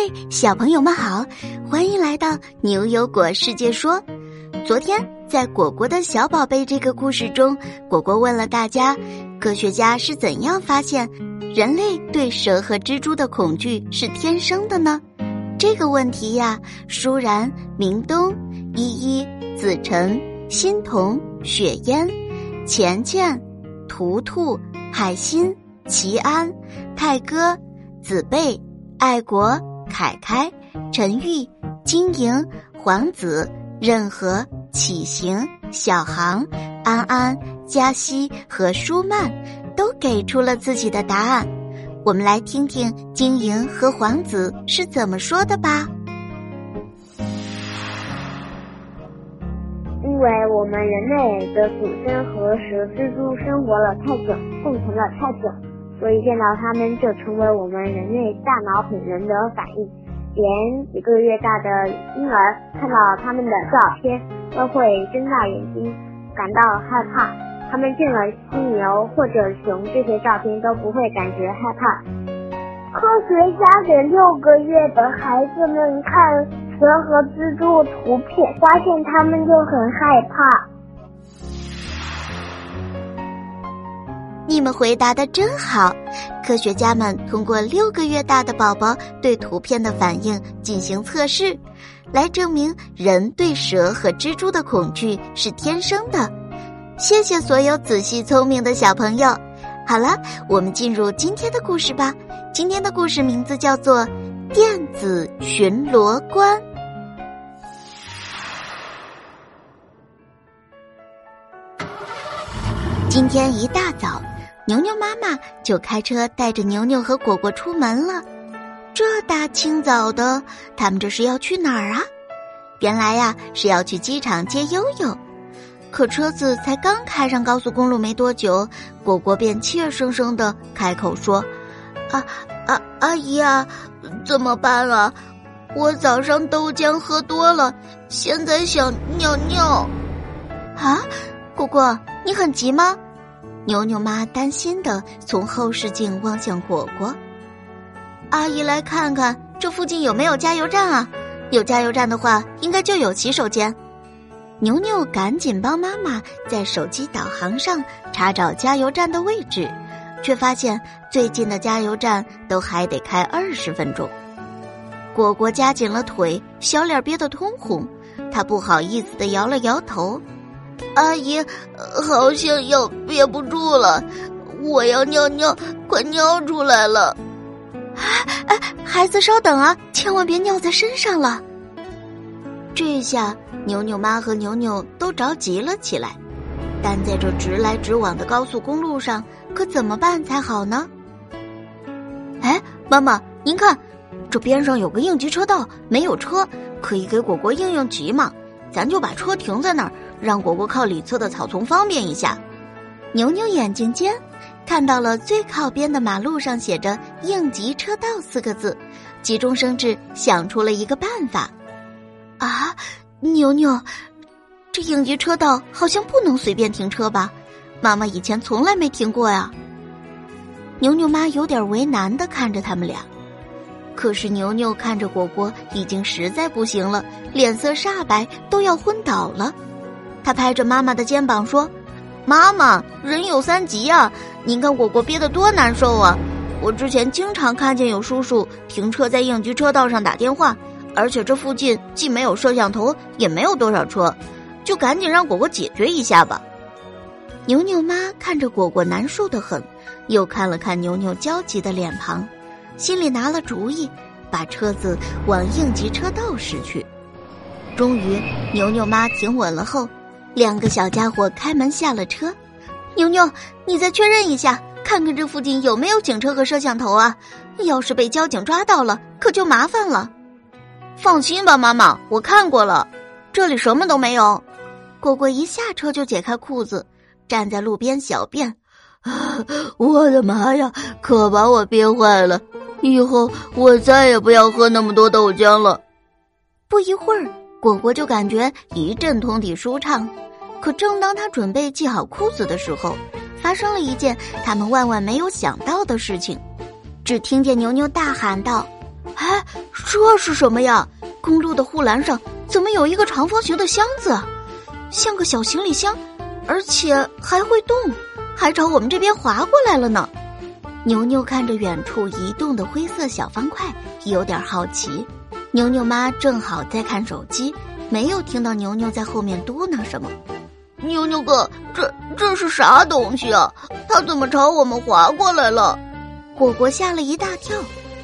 嘿，小朋友们好，欢迎来到牛油果世界说。昨天在果果的小宝贝这个故事中，果果问了大家，科学家是怎样发现人类对蛇和蜘蛛的恐惧是天生的呢？这个问题呀，舒然、明东、依依、子晨、欣桐、雪烟、钱钱、图图、海心、齐安、泰哥、子贝、爱国。凯凯、陈玉、金莹、黄子、任和、启行、小航、安安、嘉熙和舒曼都给出了自己的答案。我们来听听金莹和黄子是怎么说的吧。因为我们人类的祖先和蛇、蜘蛛生活了太久，共存了太久。所以见到他们就成为我们人类大脑本能的反应，连几个月大的婴儿看到他们的照片都会睁大眼睛，感到害怕。他们见了犀牛或者熊这些照片都不会感觉害怕。科学家给六个月的孩子们看蛇和蜘蛛图片，发现他们就很害怕。你们回答的真好，科学家们通过六个月大的宝宝对图片的反应进行测试，来证明人对蛇和蜘蛛的恐惧是天生的。谢谢所有仔细聪明的小朋友。好了，我们进入今天的故事吧。今天的故事名字叫做《电子巡逻官》。今天一大。牛牛妈妈就开车带着牛牛和果果出门了。这大清早的，他们这是要去哪儿啊？原来呀，是要去机场接悠悠。可车子才刚开上高速公路没多久，果果便怯生生的开口说：“啊啊，阿姨啊，怎么办啊？我早上豆浆喝多了，现在想尿尿。”啊，果果，你很急吗？牛牛妈担心的从后视镜望向果果，阿姨来看看这附近有没有加油站啊？有加油站的话，应该就有洗手间。牛牛赶紧帮妈妈在手机导航上查找加油站的位置，却发现最近的加油站都还得开二十分钟。果果夹紧了腿，小脸憋得通红，他不好意思的摇了摇头。阿姨，好像要憋不住了，我要尿尿，快尿出来了！哎，孩子稍等啊，千万别尿在身上了。这下牛牛妈和牛牛都着急了起来，但在这直来直往的高速公路上，可怎么办才好呢？哎，妈妈，您看，这边上有个应急车道，没有车，可以给果果应应急嘛？咱就把车停在那儿。让果果靠里侧的草丛方便一下。牛牛眼睛尖，看到了最靠边的马路上写着“应急车道”四个字，急中生智，想出了一个办法。啊，牛牛，这应急车道好像不能随便停车吧？妈妈以前从来没停过呀。牛牛妈有点为难的看着他们俩，可是牛牛看着果果已经实在不行了，脸色煞白，都要昏倒了。他拍着妈妈的肩膀说：“妈妈，人有三急呀！您看果果憋得多难受啊！我之前经常看见有叔叔停车在应急车道上打电话，而且这附近既没有摄像头，也没有多少车，就赶紧让果果解决一下吧。”牛牛妈看着果果难受的很，又看了看牛牛焦急的脸庞，心里拿了主意，把车子往应急车道驶去。终于，牛牛妈停稳了后。两个小家伙开门下了车，牛牛，你再确认一下，看看这附近有没有警车和摄像头啊！要是被交警抓到了，可就麻烦了。放心吧，妈妈，我看过了，这里什么都没有。果果一下车就解开裤子，站在路边小便。我的妈呀，可把我憋坏了！以后我再也不要喝那么多豆浆了。不一会儿。果果就感觉一阵通体舒畅，可正当他准备系好裤子的时候，发生了一件他们万万没有想到的事情。只听见牛牛大喊道：“哎，这是什么呀？公路的护栏上怎么有一个长方形的箱子？像个小行李箱，而且还会动，还朝我们这边滑过来了呢。牛牛看着远处移动的灰色小方块，有点好奇。牛牛妈正好在看手机，没有听到牛牛在后面嘟囔什么。牛牛哥，这这是啥东西啊？它怎么朝我们滑过来了？果果吓了一大跳。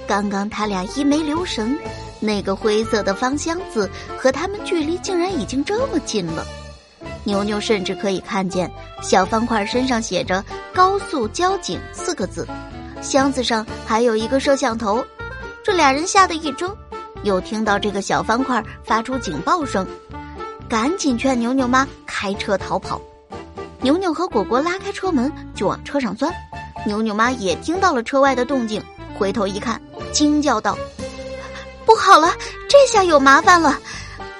刚刚他俩一没留神，那个灰色的方箱子和他们距离竟然已经这么近了。牛牛甚至可以看见小方块身上写着“高速交警”四个字，箱子上还有一个摄像头。这俩人吓得一怔，又听到这个小方块发出警报声，赶紧劝牛牛妈开车逃跑。牛牛和果果拉开车门就往车上钻，牛牛妈也听到了车外的动静，回头一看，惊叫道：“不好了，这下有麻烦了！”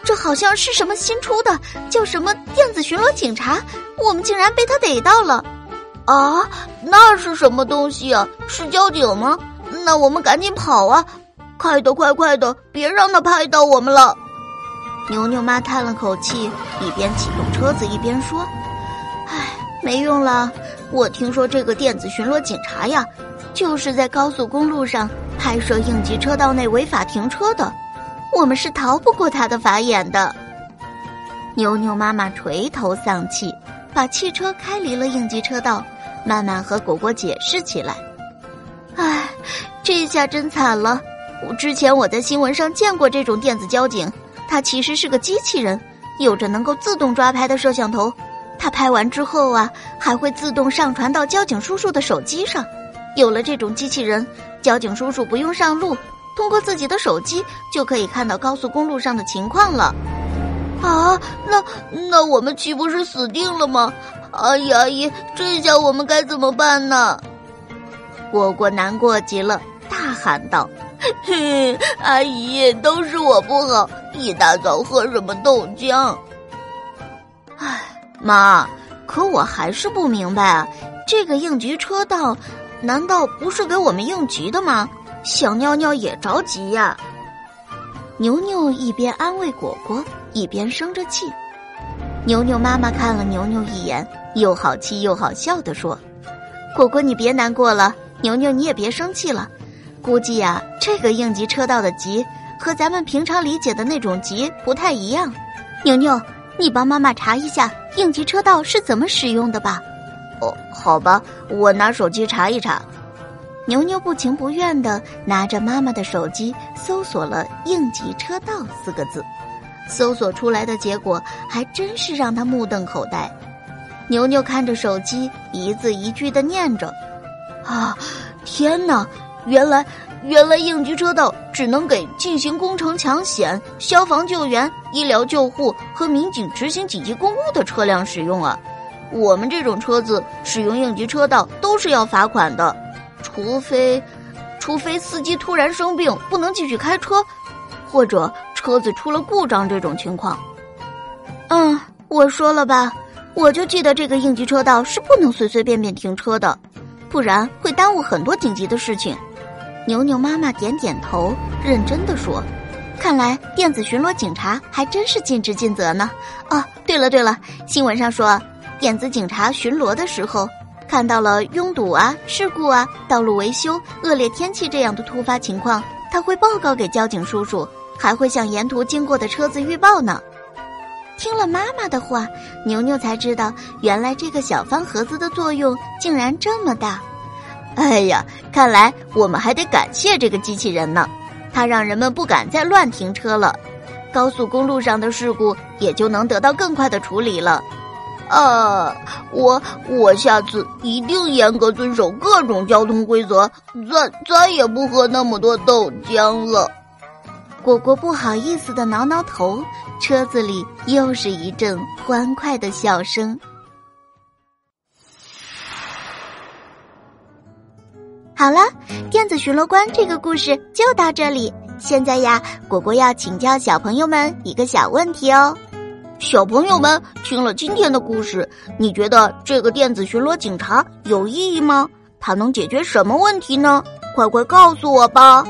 这好像是什么新出的，叫什么电子巡逻警察？我们竟然被他逮到了！啊，那是什么东西啊？是交警吗？那我们赶紧跑啊！开的快快的，别让他拍到我们了。牛牛妈叹了口气，一边启动车子一边说：“唉，没用了。我听说这个电子巡逻警察呀，就是在高速公路上拍摄应急车道内违法停车的。”我们是逃不过他的法眼的。牛牛妈妈垂头丧气，把汽车开离了应急车道，慢慢和果果解释起来：“唉，这下真惨了。之前我在新闻上见过这种电子交警，它其实是个机器人，有着能够自动抓拍的摄像头。它拍完之后啊，还会自动上传到交警叔叔的手机上。有了这种机器人，交警叔叔不用上路。”通过自己的手机就可以看到高速公路上的情况了，啊，那那我们岂不是死定了吗？阿姨阿姨，这下我们该怎么办呢？果果难过极了，大喊道：“ 嘿，阿姨，都是我不好，一大早喝什么豆浆？”唉，妈，可我还是不明白啊，这个应急车道，难道不是给我们应急的吗？想尿尿也着急呀！牛牛一边安慰果果，一边生着气。牛牛妈妈看了牛牛一眼，又好气又好笑的说：“果果，你别难过了，牛牛你也别生气了。估计呀，这个应急车道的急和咱们平常理解的那种急不太一样。牛牛，你帮妈妈查一下应急车道是怎么使用的吧。”哦，好吧，我拿手机查一查。牛牛不情不愿地拿着妈妈的手机搜索了“应急车道”四个字，搜索出来的结果还真是让他目瞪口呆。牛牛看着手机，一字一句的念着：“啊，天哪！原来原来应急车道只能给进行工程抢险、消防救援、医疗救护和民警执行紧急公务的车辆使用啊！我们这种车子使用应急车道都是要罚款的。”除非，除非司机突然生病不能继续开车，或者车子出了故障这种情况。嗯，我说了吧，我就记得这个应急车道是不能随随便便停车的，不然会耽误很多紧急的事情。牛牛妈妈点点头，认真的说：“看来电子巡逻警察还真是尽职尽责呢。”哦，对了对了，新闻上说，电子警察巡逻的时候。看到了拥堵啊、事故啊、道路维修、恶劣天气这样的突发情况，他会报告给交警叔叔，还会向沿途经过的车子预报呢。听了妈妈的话，牛牛才知道，原来这个小方盒子的作用竟然这么大。哎呀，看来我们还得感谢这个机器人呢，它让人们不敢再乱停车了，高速公路上的事故也就能得到更快的处理了。啊，我我下次一定严格遵守各种交通规则，再再也不喝那么多豆浆了。果果不好意思的挠挠头，车子里又是一阵欢快的笑声。好了，电子巡逻官这个故事就到这里。现在呀，果果要请教小朋友们一个小问题哦。小朋友们听了今天的故事，你觉得这个电子巡逻警察有意义吗？它能解决什么问题呢？快快告诉我吧！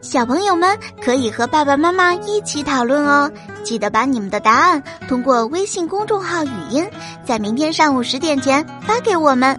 小朋友们可以和爸爸妈妈一起讨论哦。记得把你们的答案通过微信公众号语音，在明天上午十点前发给我们。